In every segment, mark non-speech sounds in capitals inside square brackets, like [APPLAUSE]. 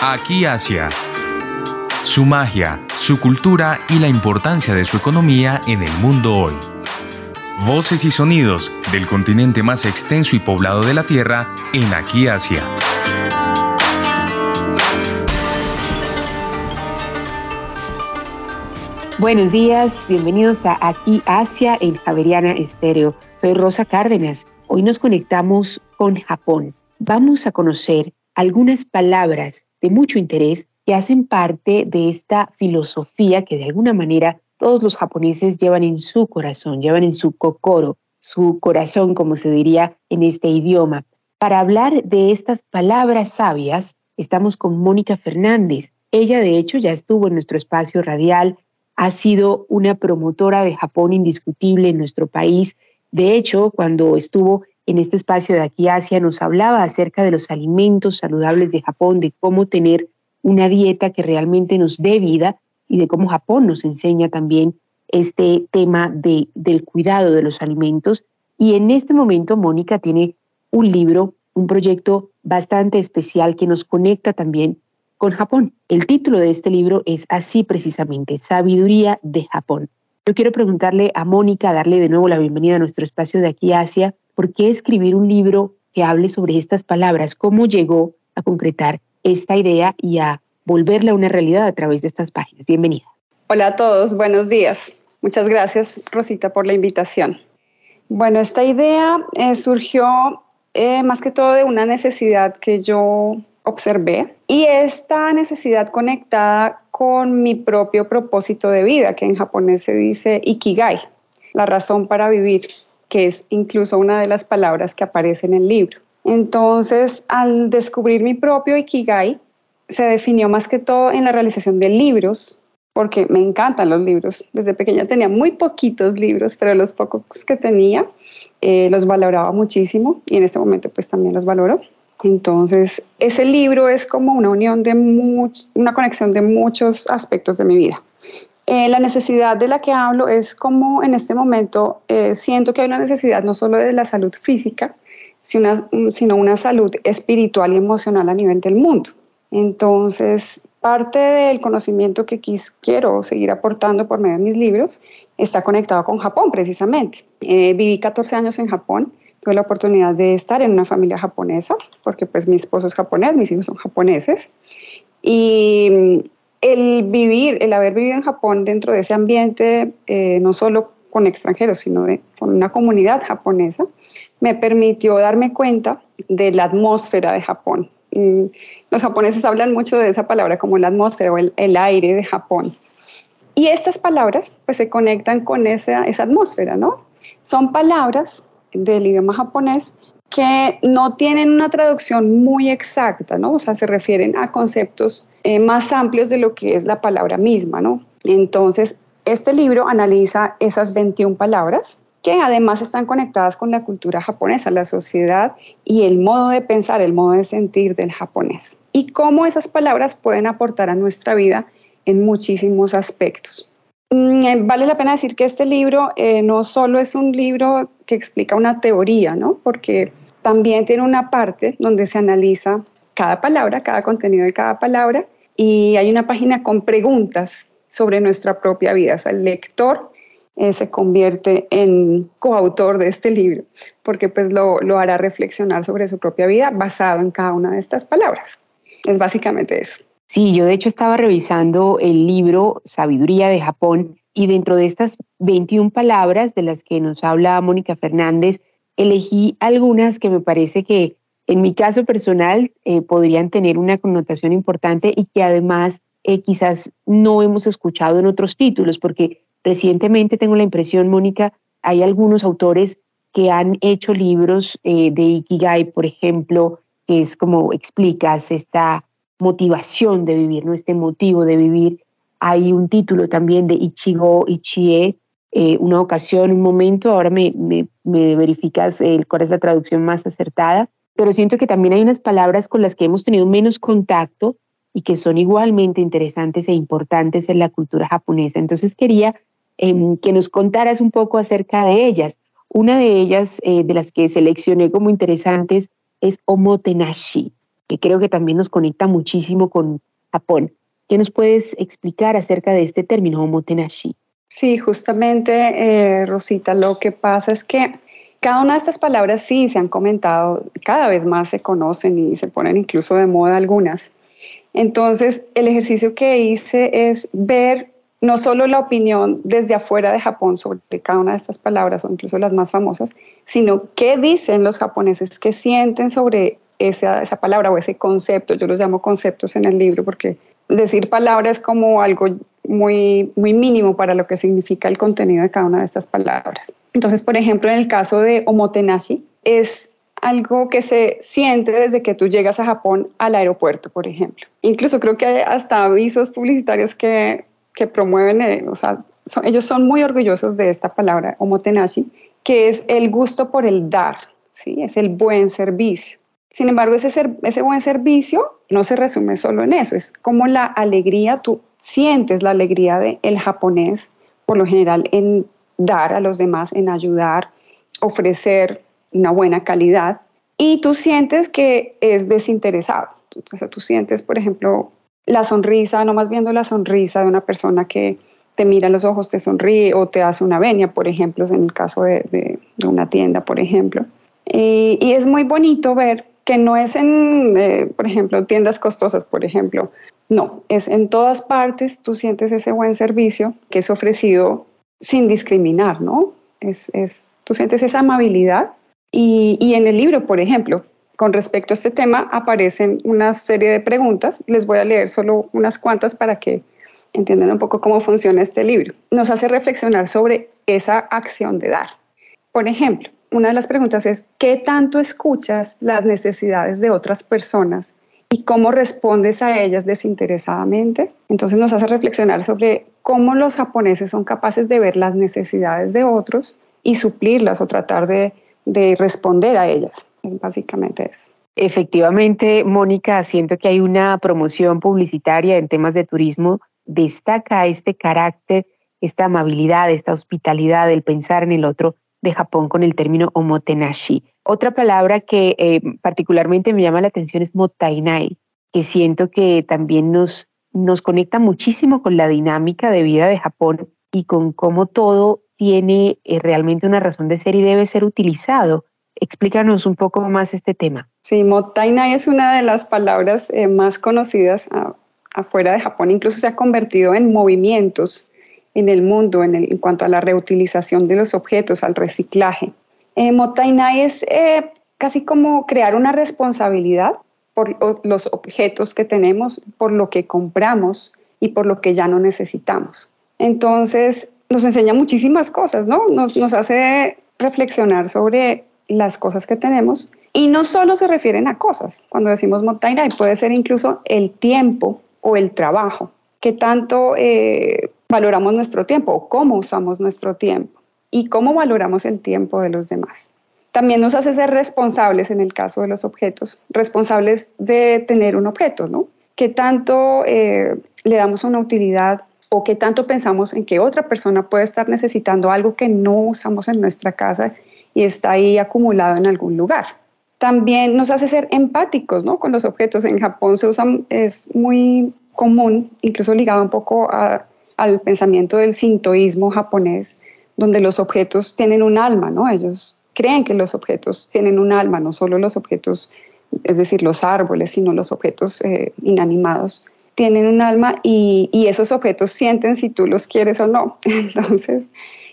Aquí Asia. Su magia, su cultura y la importancia de su economía en el mundo hoy. Voces y sonidos del continente más extenso y poblado de la Tierra en Aquí Asia. Buenos días, bienvenidos a Aquí Asia en Javeriana Estéreo. Soy Rosa Cárdenas. Hoy nos conectamos con Japón. Vamos a conocer algunas palabras de mucho interés que hacen parte de esta filosofía que de alguna manera todos los japoneses llevan en su corazón, llevan en su kokoro, su corazón, como se diría en este idioma. Para hablar de estas palabras sabias, estamos con Mónica Fernández. Ella, de hecho, ya estuvo en nuestro espacio radial ha sido una promotora de Japón indiscutible en nuestro país. De hecho, cuando estuvo en este espacio de aquí Asia, nos hablaba acerca de los alimentos saludables de Japón, de cómo tener una dieta que realmente nos dé vida y de cómo Japón nos enseña también este tema de, del cuidado de los alimentos. Y en este momento Mónica tiene un libro, un proyecto bastante especial que nos conecta también con Japón. El título de este libro es así precisamente, Sabiduría de Japón. Yo quiero preguntarle a Mónica, darle de nuevo la bienvenida a nuestro espacio de aquí Asia, ¿por qué escribir un libro que hable sobre estas palabras? ¿Cómo llegó a concretar esta idea y a volverla una realidad a través de estas páginas? Bienvenida. Hola a todos, buenos días. Muchas gracias, Rosita, por la invitación. Bueno, esta idea eh, surgió eh, más que todo de una necesidad que yo observé y esta necesidad conectada con mi propio propósito de vida, que en japonés se dice ikigai, la razón para vivir, que es incluso una de las palabras que aparece en el libro. Entonces, al descubrir mi propio ikigai, se definió más que todo en la realización de libros, porque me encantan los libros. Desde pequeña tenía muy poquitos libros, pero los pocos que tenía eh, los valoraba muchísimo y en este momento pues también los valoro. Entonces, ese libro es como una unión de una conexión de muchos aspectos de mi vida. Eh, la necesidad de la que hablo es como en este momento eh, siento que hay una necesidad no solo de la salud física, sino una, sino una salud espiritual y emocional a nivel del mundo. Entonces, parte del conocimiento que quiero seguir aportando por medio de mis libros está conectado con Japón precisamente. Eh, viví 14 años en Japón tuve la oportunidad de estar en una familia japonesa, porque pues mi esposo es japonés, mis hijos son japoneses, y el vivir, el haber vivido en Japón dentro de ese ambiente, eh, no solo con extranjeros, sino con una comunidad japonesa, me permitió darme cuenta de la atmósfera de Japón. Mm, los japoneses hablan mucho de esa palabra como la atmósfera o el, aire de Japón. Y estas palabras pues se conectan con esa atmósfera, ¿no? Son palabras del idioma japonés que no tienen una traducción muy exacta, ¿no? O sea, se refieren a conceptos eh, más amplios de lo que es la palabra misma, ¿no? Entonces, este libro analiza esas 21 palabras que además están conectadas con la cultura japonesa, la sociedad y el modo de pensar, el modo de sentir del japonés. Y cómo esas palabras pueden aportar a nuestra vida en muchísimos aspectos. Mm, eh, vale la pena decir que este libro eh, no solo es un libro que explica una teoría, ¿no? Porque también tiene una parte donde se analiza cada palabra, cada contenido de cada palabra, y hay una página con preguntas sobre nuestra propia vida. O sea, el lector eh, se convierte en coautor de este libro, porque pues lo, lo hará reflexionar sobre su propia vida basado en cada una de estas palabras. Es básicamente eso. Sí, yo de hecho estaba revisando el libro Sabiduría de Japón y dentro de estas 21 palabras de las que nos habla Mónica Fernández, elegí algunas que me parece que en mi caso personal eh, podrían tener una connotación importante y que además eh, quizás no hemos escuchado en otros títulos, porque recientemente tengo la impresión, Mónica, hay algunos autores que han hecho libros eh, de Ikigai, por ejemplo, que es como explicas esta motivación de vivir, ¿no? Este motivo de vivir. Hay un título también de Ichigo Ichie, eh, una ocasión, un momento, ahora me, me, verificas el, cuál es la traducción más acertada, pero siento que también hay unas palabras con las que hemos tenido menos contacto y que son igualmente interesantes e importantes en la cultura japonesa. Entonces quería em, que nos contaras un poco acerca de ellas. Una de ellas, eh, de las que seleccioné como interesantes, es omotenashi. Que creo que también nos conecta muchísimo con Japón. ¿Qué nos puedes explicar acerca de este término omotenashi? Sí, justamente, eh, Rosita, lo que pasa es que cada una de estas palabras sí se han comentado, cada vez más se conocen y se ponen incluso de moda algunas. Entonces, el ejercicio que hice es ver no solo la opinión desde afuera de Japón sobre cada una de estas palabras o incluso las más famosas, sino qué dicen los japoneses, qué sienten sobre esa, esa palabra o ese concepto. Yo los llamo conceptos en el libro porque decir palabras es como algo muy, muy mínimo para lo que significa el contenido de cada una de estas palabras. Entonces, por ejemplo, en el caso de omotenashi, es algo que se siente desde que tú llegas a Japón al aeropuerto, por ejemplo. Incluso creo que hay hasta avisos publicitarios que que promueven, eh, o sea, ellos son muy orgullosos de esta palabra, omotenashi, que es el gusto por el dar, ¿sí? es el buen servicio. Sin embargo, ese, ese buen servicio no se resume solo en eso, es como la alegría, tú sientes la alegría del el japonés, por lo general, en dar a los demás, en ayudar, ofrecer una buena calidad, y tú sientes que es desinteresado. O sea, tú sientes, por ejemplo, la sonrisa, nomás viendo la sonrisa de una persona que te mira en los ojos, te sonríe o te hace una venia, por ejemplo, en el caso de, una tienda, por ejemplo. Y, es muy bonito ver que no es en, eh, por ejemplo, tiendas costosas, por ejemplo. No, es en todas partes tú sientes ese buen servicio que es ofrecido sin discriminar, ¿no? Es, es, tú sientes esa amabilidad. Y, y en el libro, por ejemplo, con respecto a este tema aparecen una serie de preguntas. Les voy a leer solo unas cuantas para que entiendan un poco cómo funciona este libro. Nos hace reflexionar sobre esa acción de dar. Por ejemplo, una de las preguntas es, ¿qué tanto escuchas las necesidades de otras personas y cómo respondes a ellas desinteresadamente? Entonces nos hace reflexionar sobre cómo los japoneses son capaces de ver las necesidades de otros y suplirlas o tratar de, de responder a ellas. Es básicamente eso. Efectivamente, Mónica, siento que hay una promoción publicitaria en temas de turismo, destaca este carácter, esta amabilidad, esta hospitalidad, el pensar en el otro de Japón con el término omotenashi. Otra palabra que eh, particularmente me llama la atención es motainai, que siento que también nos, nos conecta muchísimo con la dinámica de vida de Japón y con cómo todo tiene eh, realmente una razón de ser y debe ser utilizado Explícanos un poco más este tema. Sí, Mottainai es una de las palabras eh, más conocidas afuera de Japón, incluso se ha convertido en movimientos en el mundo en, en cuanto a la reutilización de los objetos, al reciclaje. Eh, Mottainai es eh, casi como crear una responsabilidad por los objetos que tenemos, por lo que compramos y por lo que ya no necesitamos. Entonces, nos enseña muchísimas cosas, ¿no? Nos, nos hace reflexionar sobre las cosas que tenemos. Y no solo se refieren a cosas. Cuando decimos Mottainai, puede ser incluso el tiempo o el trabajo. ¿Qué tanto eh, valoramos nuestro tiempo o cómo usamos nuestro tiempo? Y cómo valoramos el tiempo de los demás. También nos hace ser responsables en el caso de los objetos, responsables de tener un objeto, ¿no? ¿Qué tanto eh, le damos una utilidad o qué tanto pensamos en que otra persona puede estar necesitando algo que no usamos en nuestra casa y está ahí acumulado en algún lugar. También nos hace ser empáticos ¿no? con los objetos. En Japón se usa, es muy común, incluso ligado un poco al pensamiento del sintoísmo japonés, donde los objetos tienen un alma, ¿no? Ellos creen que los objetos tienen un alma, no solo los objetos, es decir, los árboles, sino los objetos eh, inanimados tienen un alma y, y, esos objetos sienten si tú los quieres o no. [LAUGHS] Entonces,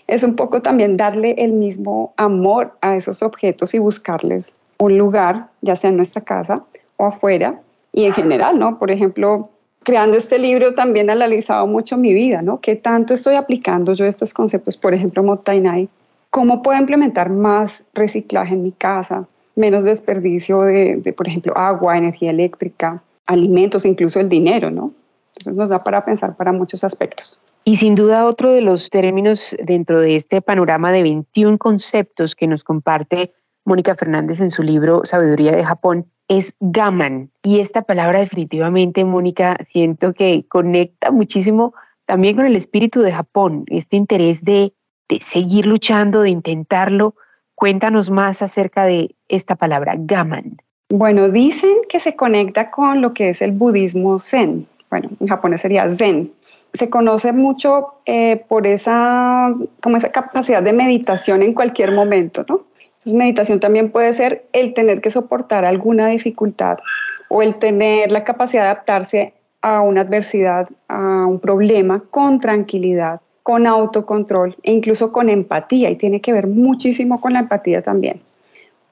es un poco también darle el mismo amor a esos objetos y buscarles un lugar, ya sea en nuestra casa o afuera, y en general, ¿no? Por ejemplo, creando este libro también he analizado mucho mi vida, ¿no? ¿Qué tanto estoy aplicando yo estos conceptos? Por ejemplo, Mottainai, ¿cómo puedo implementar más reciclaje en mi casa? Menos desperdicio de, de, por ejemplo, agua, energía eléctrica, alimentos, incluso el dinero, ¿no? Entonces nos da para pensar para muchos aspectos. Y sin duda otro de los términos dentro de este panorama de 21 conceptos que nos comparte Mónica Fernández en su libro Sabiduría de Japón es gaman. Y esta palabra definitivamente, Mónica, siento que conecta muchísimo también con el espíritu de Japón, este interés de, de seguir luchando, de intentarlo. Cuéntanos más acerca de esta palabra, gaman. Bueno, dicen que se conecta con lo que es el budismo zen. Bueno, en japonés sería zen. Se conoce mucho eh, por esa, como esa capacidad de meditación en cualquier momento, ¿no? Meditación también puede ser el tener que soportar alguna dificultad o el tener la capacidad de adaptarse a una adversidad, a un problema con tranquilidad, con autocontrol e incluso con empatía. Y tiene que ver muchísimo con la empatía también.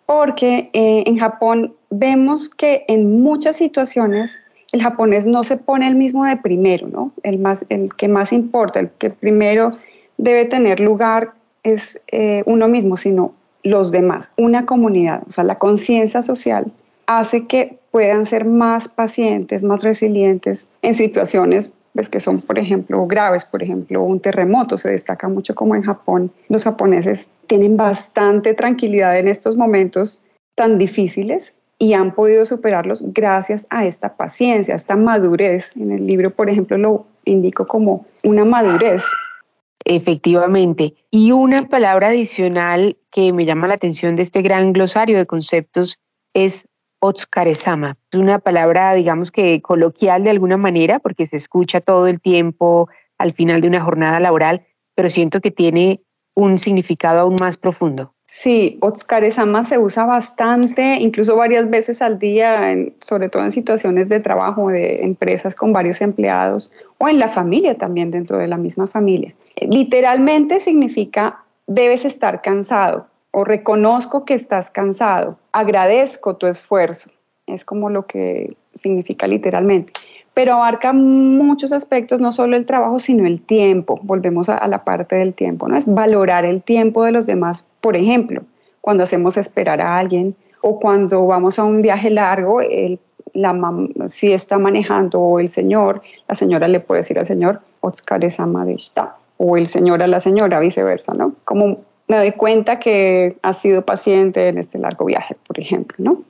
Porque eh, en Japón vemos que en muchas situaciones el japonés no se pone el mismo de primero, ¿no? El, más, el que más importa, el que primero debe tener lugar es eh, uno mismo, sino los demás, una comunidad. O sea, la conciencia social hace que puedan ser más pacientes, más resilientes en situaciones pues, que son, por ejemplo, graves, por ejemplo, un terremoto se destaca mucho como en Japón. Los japoneses tienen bastante tranquilidad en estos momentos tan difíciles y han podido superarlos gracias a esta paciencia, a esta madurez. En el libro, por ejemplo, lo indico como una madurez. Efectivamente. Y una palabra adicional que me llama la atención de este gran glosario de conceptos es Otsukaresama. Es una palabra, digamos que coloquial de alguna manera, porque se escucha todo el tiempo al final de una jornada laboral, pero siento que tiene un significado aún más profundo. Sí, Otsukaresama se usa bastante, incluso varias veces al día, sobre todo en situaciones de trabajo de empresas con varios empleados o en la familia también, dentro de la misma familia. Literalmente significa debes estar cansado, o reconozco que estás cansado, agradezco tu esfuerzo, es como lo que significa literalmente, pero abarca muchos aspectos, no solo el trabajo, sino el tiempo, volvemos a, la parte del tiempo, ¿no? Es valorar el tiempo de los demás, por ejemplo, cuando hacemos esperar a alguien o cuando vamos a un viaje largo, el, la si está manejando o el señor, la señora le puede decir al señor, Otsukare-sama o el señor a la señora, viceversa, ¿no? Como me doy cuenta que has sido paciente en este largo viaje, por ejemplo, ¿no?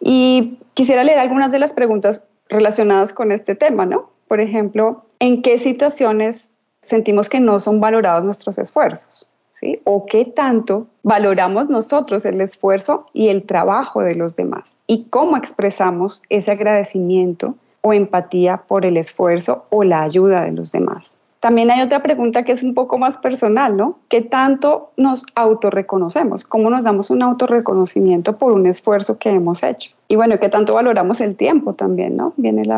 Y quisiera leer algunas de las preguntas relacionadas con este tema, ¿no? Por ejemplo, ¿en qué situaciones sentimos que no son valorados nuestros esfuerzos? ¿Sí? ¿O qué tanto valoramos nosotros el esfuerzo y el trabajo de los demás? ¿Y cómo expresamos ese agradecimiento o empatía por el esfuerzo o la ayuda de los demás? También hay otra pregunta que es un poco más personal, ¿no? ¿Qué tanto nos autorreconocemos? ¿Cómo nos damos un autorreconocimiento por un esfuerzo que hemos hecho? Y bueno, ¿qué tanto valoramos el tiempo también, ¿no? Viene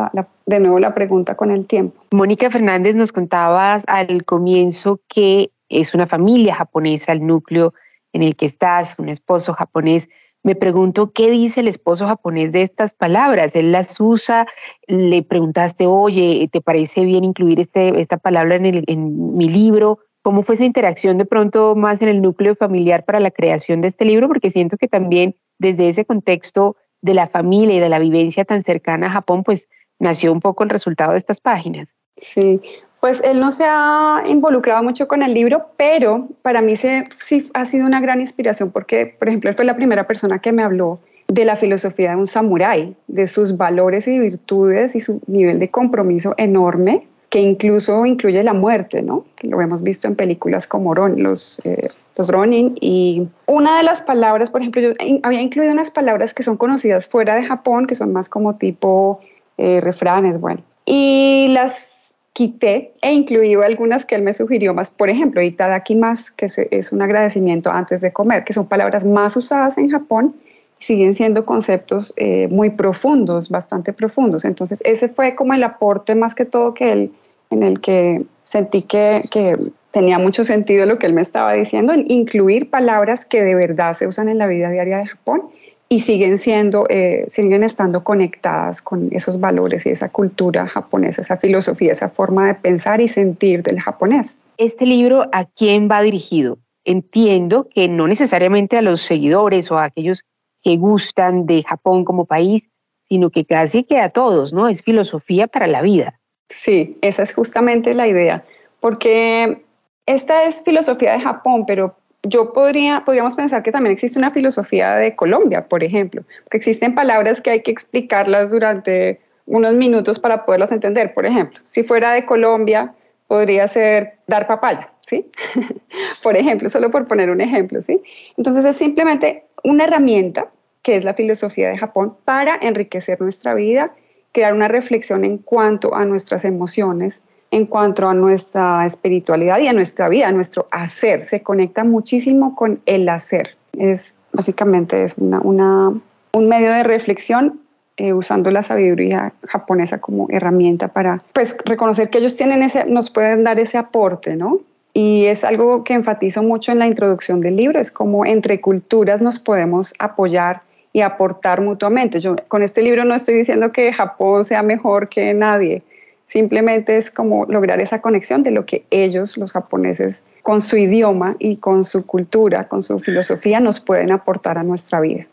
de nuevo la pregunta con el tiempo. Mónica Fernández nos contabas al comienzo que es una familia japonesa, el núcleo en el que estás, un esposo japonés me pregunto qué dice el esposo japonés de estas palabras. Él las usa, le preguntaste, oye, ¿te parece bien incluir este, esta palabra en, en mi libro? ¿Cómo fue esa interacción de pronto más en el núcleo familiar para la creación de este libro? Porque siento que también desde ese contexto de la familia y de la vivencia tan cercana a Japón, pues nació un poco el resultado de estas páginas. Sí, pues él no se ha involucrado mucho con el libro, pero para mí sí ha sido una gran inspiración porque, por ejemplo, él fue la primera persona que me habló de la filosofía de un samurái, de sus valores y virtudes y su nivel de compromiso enorme, que incluso incluye la muerte, ¿no? lo hemos visto en películas como los, eh, los Ronin. Y una de las palabras, por ejemplo, yo había incluido unas palabras que son conocidas fuera de Japón, que son más como tipo eh, refranes, bueno. Y las quité e incluí algunas que él me sugirió más, por ejemplo, más que es un agradecimiento antes de comer, que son palabras más usadas en Japón y siguen siendo conceptos eh, muy profundos, bastante profundos. Entonces, ese fue como el aporte más que todo que él, en el que sentí que, que tenía mucho sentido lo que él me estaba diciendo, en incluir palabras que de verdad se usan en la vida diaria de Japón y siguen siendo, eh, siguen estando conectadas con esos valores y esa cultura japonesa, esa filosofía, esa forma de pensar y sentir del japonés. ¿Este libro a quién va dirigido? Entiendo que no necesariamente a los seguidores o a aquellos que gustan de Japón como país, sino que casi que a todos, ¿no? Es filosofía para la vida. Sí, esa es justamente la idea, porque esta es filosofía de Japón, pero yo podría, podríamos pensar que también existe una filosofía de Colombia, por ejemplo, porque existen palabras que hay que explicarlas durante unos minutos para poderlas entender. Por ejemplo, si fuera de Colombia, podría ser dar papaya, ¿sí? [LAUGHS] por ejemplo, solo por poner un ejemplo, ¿sí? Entonces es simplemente una herramienta que es la filosofía de Japón, para enriquecer nuestra vida, crear una reflexión en cuanto a nuestras emociones, en cuanto a nuestra espiritualidad y a nuestra vida, a nuestro hacer. Se conecta muchísimo con el hacer. Es básicamente es una, un medio de reflexión eh, usando la sabiduría japonesa como herramienta para pues, reconocer que ellos tienen ese, nos pueden dar ese aporte, ¿no? Y es algo que enfatizo mucho en la introducción del libro, es como entre culturas nos podemos apoyar y aportar mutuamente. Yo con este libro no estoy diciendo que Japón sea mejor que nadie, simplemente es como lograr esa conexión de lo que ellos, los japoneses, con su idioma y con su cultura, con su filosofía, nos pueden aportar a nuestra vida.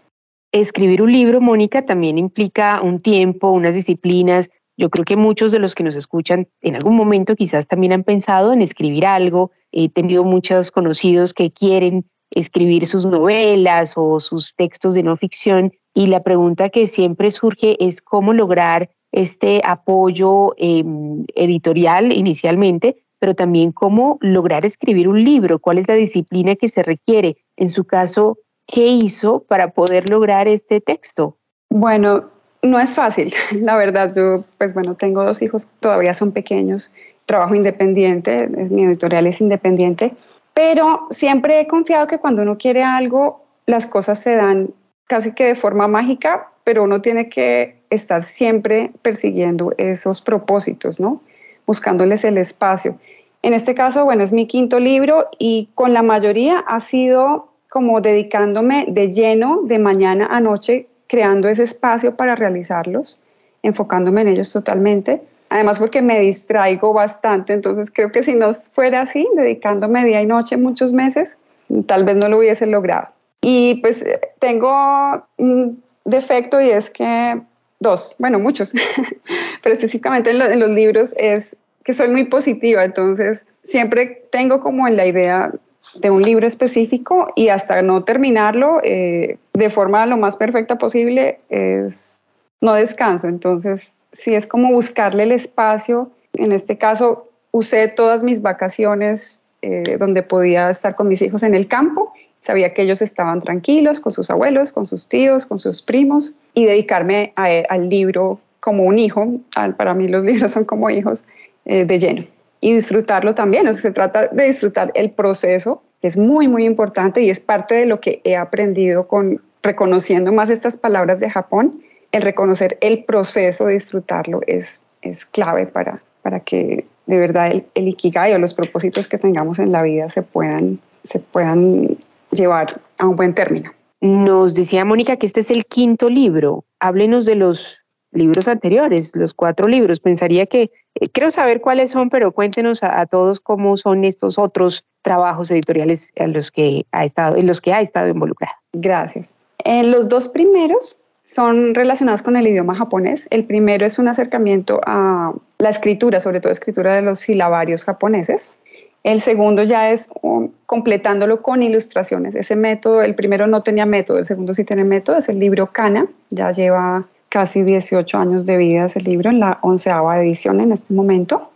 Escribir un libro, Mónica, también implica un tiempo, unas disciplinas. Yo creo que muchos de los que nos escuchan en algún momento quizás también han pensado en escribir algo. He tenido muchos conocidos que quieren escribir sus novelas o sus textos de no ficción y la pregunta que siempre surge es cómo lograr este apoyo em, editorial inicialmente, pero también cómo lograr escribir un libro, cuál es la disciplina que se requiere. En su caso, ¿Qué hizo para poder lograr este texto? Bueno, no es fácil, [LAUGHS] la verdad. Yo, pues bueno, tengo dos hijos, todavía son pequeños, trabajo independiente, mi editorial es independiente, pero siempre he confiado que cuando uno quiere algo, las cosas se dan casi que de forma mágica, pero uno tiene que estar siempre persiguiendo esos propósitos, ¿no? Buscándoles el espacio. En este caso, bueno, es mi quinto libro y con la mayoría ha sido como dedicándome de lleno de mañana a noche, creando ese espacio para realizarlos, enfocándome en ellos totalmente. Además porque me distraigo bastante, entonces creo que si no fuera así, dedicándome día y noche muchos meses, tal vez no lo hubiese logrado. Y pues tengo un defecto y es que, dos, bueno, muchos, [LAUGHS] pero específicamente en, los libros es que soy muy positiva, entonces siempre tengo como en la idea de un libro específico y hasta no terminarlo eh, de forma lo más perfecta posible es no descanso. Entonces, si es como buscarle el espacio. En este caso, usé todas mis vacaciones eh, donde podía estar con mis hijos en el campo. Sabía que ellos estaban tranquilos con sus abuelos, con sus tíos, con sus primos y dedicarme al libro como un hijo. Para mí los [LAUGHS] libros son como hijos eh, de lleno y disfrutarlo también. O se trata de disfrutar el proceso, que es muy, muy importante y es parte de lo que he aprendido con reconociendo más estas palabras de Japón. El reconocer el proceso, disfrutarlo, es, es clave para, para que de verdad el, el ikigai o los propósitos que tengamos en la vida se puedan, se puedan llevar a un buen término. Nos decía Mónica que este es el quinto libro. Háblenos de los libros anteriores, los cuatro libros. Pensaría que, eh, quiero saber cuáles son, pero cuéntenos a, todos cómo son estos otros trabajos editoriales en los que ha estado, en los que ha estado involucrada. Gracias. Eh, los dos primeros son relacionados con el idioma japonés. El primero es un acercamiento a la escritura, sobre todo escritura de los silabarios japoneses. El segundo ya es completándolo con ilustraciones. Ese método, el primero no tenía método, el segundo sí tiene método, es el libro Kana, ya lleva casi 18 años de vida ese libro, en la onceava edición en este momento.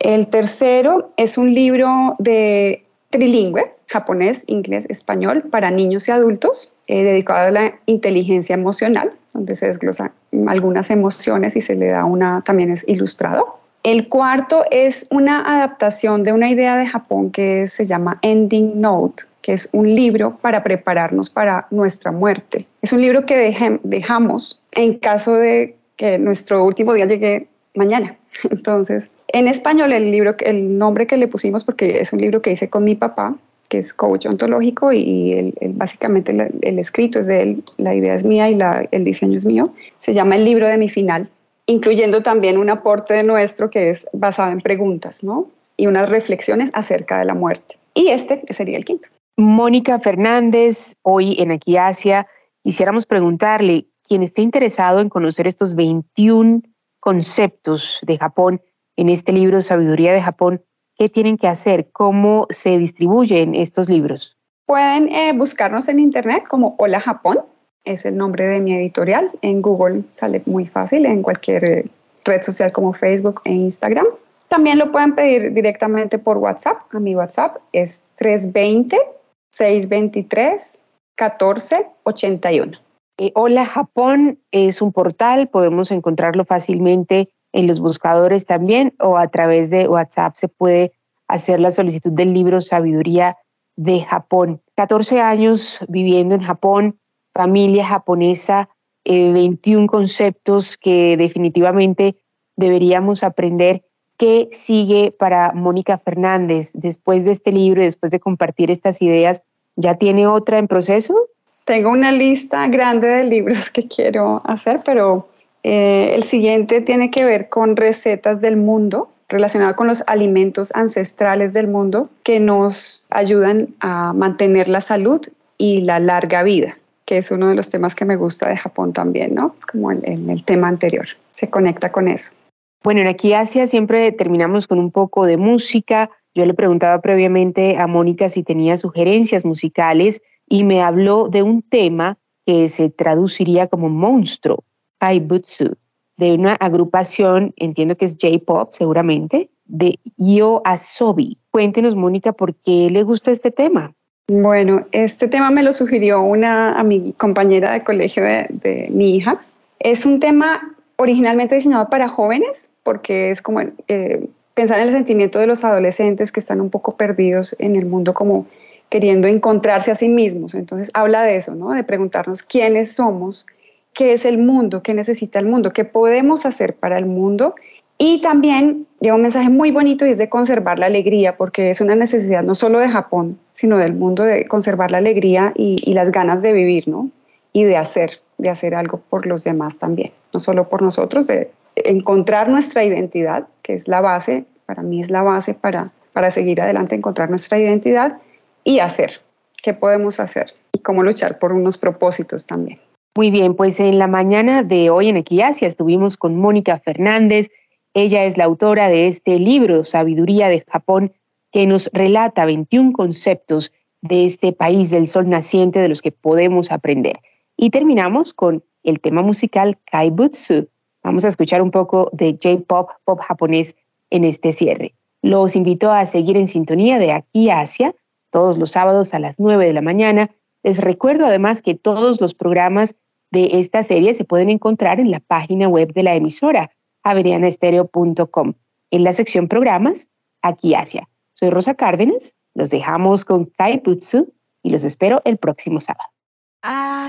El tercero es un libro de trilingüe, japonés, inglés, español, para niños y adultos, eh, dedicado a la inteligencia emocional, donde se desglosan algunas emociones y se le da una, también es ilustrado. El cuarto es una adaptación de una idea de Japón que se llama Ending Note, que es un libro para prepararnos para nuestra muerte. Es un libro que dejamos en caso de que nuestro último día llegue mañana. [LAUGHS] Entonces, en español el libro, el nombre que le pusimos, porque es un libro que hice con mi papá, que es coach ontológico y básicamente el, escrito es de él, la idea es mía y el diseño es mío, se llama El libro de mi final, incluyendo también un aporte de nuestro que es basado en preguntas, ¿no? Y unas reflexiones acerca de la muerte. Y este sería el quinto. Mónica Fernández, hoy en Aquí Asia, quisiéramos preguntarle, quien esté interesado en conocer estos 21 conceptos de Japón en este libro Sabiduría de Japón, ¿qué tienen que hacer? ¿Cómo se distribuyen estos libros? Pueden eh, buscarnos en internet como Hola Japón, es el nombre de mi editorial. En Google sale muy fácil, en cualquier eh, red social como Facebook e Instagram. También lo pueden pedir directamente por WhatsApp. A mi WhatsApp es 320 623 1481. Eh, Hola Japón es un portal, podemos encontrarlo fácilmente en los buscadores también o a través de WhatsApp se puede hacer la solicitud del libro Sabiduría de Japón. 14 años viviendo en Japón, familia japonesa, 21 eh, conceptos que definitivamente deberíamos aprender. ¿Qué sigue para Mónica Fernández después de este libro y después de compartir estas ideas? ¿Ya tiene otra en proceso? Tengo una lista grande de libros que quiero hacer, pero eh, el siguiente tiene que ver con recetas del mundo relacionado con los alimentos ancestrales del mundo que nos ayudan a mantener la salud y la larga vida, que es uno de los temas que me gusta de Japón también, ¿no? Como en el tema anterior, se conecta con eso. Bueno, en Aquí Asia siempre terminamos con un poco de música. Yo le preguntaba previamente a Mónica si tenía sugerencias musicales y me habló de un tema que se traduciría como monstruo, Kaibutsu, de una agrupación, entiendo que es J-Pop seguramente, de Yo Asobi. Cuéntenos, Mónica, ¿por qué le gusta este tema? Bueno, este tema me lo sugirió una mi compañera de colegio de, mi hija. Es un tema originalmente diseñado para jóvenes, porque es como eh, pensar en el sentimiento de los adolescentes que están un poco perdidos en el mundo como queriendo encontrarse a sí mismos. Entonces habla de eso, ¿no? De preguntarnos quiénes somos, qué es el mundo, qué necesita el mundo, qué podemos hacer para el mundo. Y también lleva un mensaje muy bonito y es de conservar la alegría, porque es una necesidad no solo de Japón, sino del mundo de conservar la alegría y, las ganas de vivir, ¿no? Y de hacer, de hacer algo por los demás también, no solo por nosotros, de encontrar nuestra identidad, que es la base, para mí es la base para, para seguir adelante, encontrar nuestra identidad y hacer, qué podemos hacer y cómo luchar por unos propósitos también. Muy bien, pues en la mañana de hoy en Equiasia estuvimos con Mónica Fernández. Ella es la autora de este libro, Sabiduría de Japón, que nos relata 21 conceptos de este país del sol naciente de los que podemos aprender. Y terminamos con el tema musical Kaibutsu. Vamos a escuchar un poco de J-pop, pop japonés en este cierre. Los invito a seguir en sintonía de aquí a Asia todos los sábados a las 9 de la mañana. Les recuerdo además que todos los programas de esta serie se pueden encontrar en la página web de la emisora, averianaestereo.com, en la sección programas, aquí Asia. Soy Rosa Cárdenas, los dejamos con Kai Putsu y los espero el próximo sábado. Ah,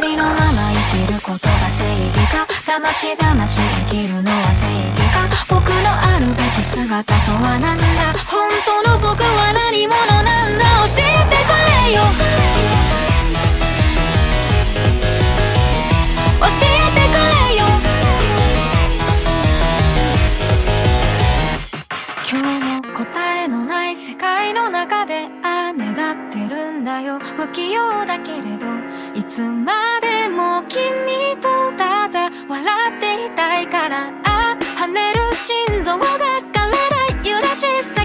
りのまま生きることが正義か騙し騙し生きるのは正義か僕のあるべき姿とは何だ本当の僕は何者なんだ教えてくれよ教えてくれよ今日も答えのない世界の中でああ願ってるんだよ。不器用だけれどつまでも君とただ笑っていたいからあ跳ねる心臓が枯れない揺らし叫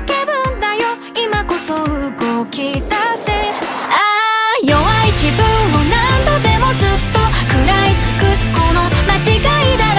ぶんだよ。今こそ動き出せ。ああ弱い自分を何度でもずっと食らい尽くすこの間違いだ